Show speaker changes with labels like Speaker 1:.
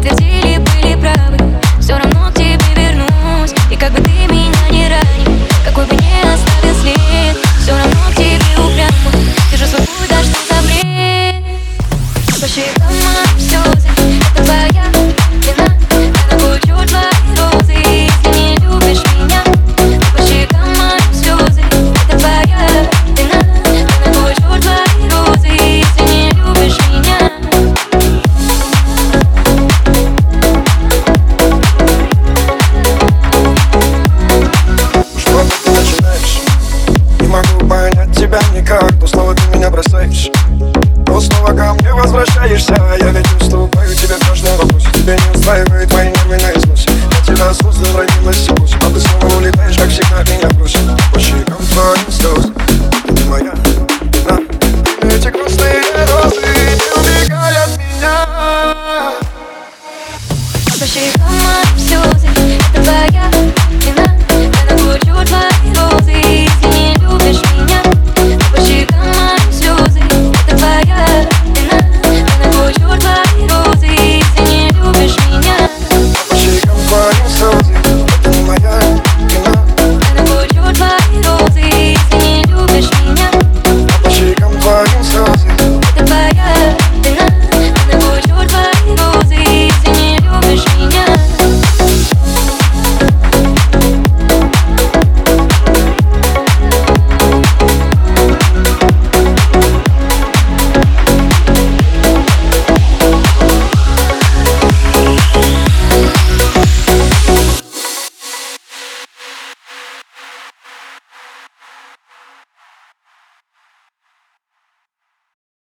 Speaker 1: te
Speaker 2: слышь Но снова ко мне возвращаешься а Я ведь уступаю тебе в каждом вопросе Тебя не устраивают твои нервы на износе Я тебя создал, родилась сегодня А ты снова улетаешь, как всегда, меня бросил По щекам твоим слез. Ты моя вина. Эти грустные розы не убегай от меня.
Speaker 1: По щекам моим слезы Это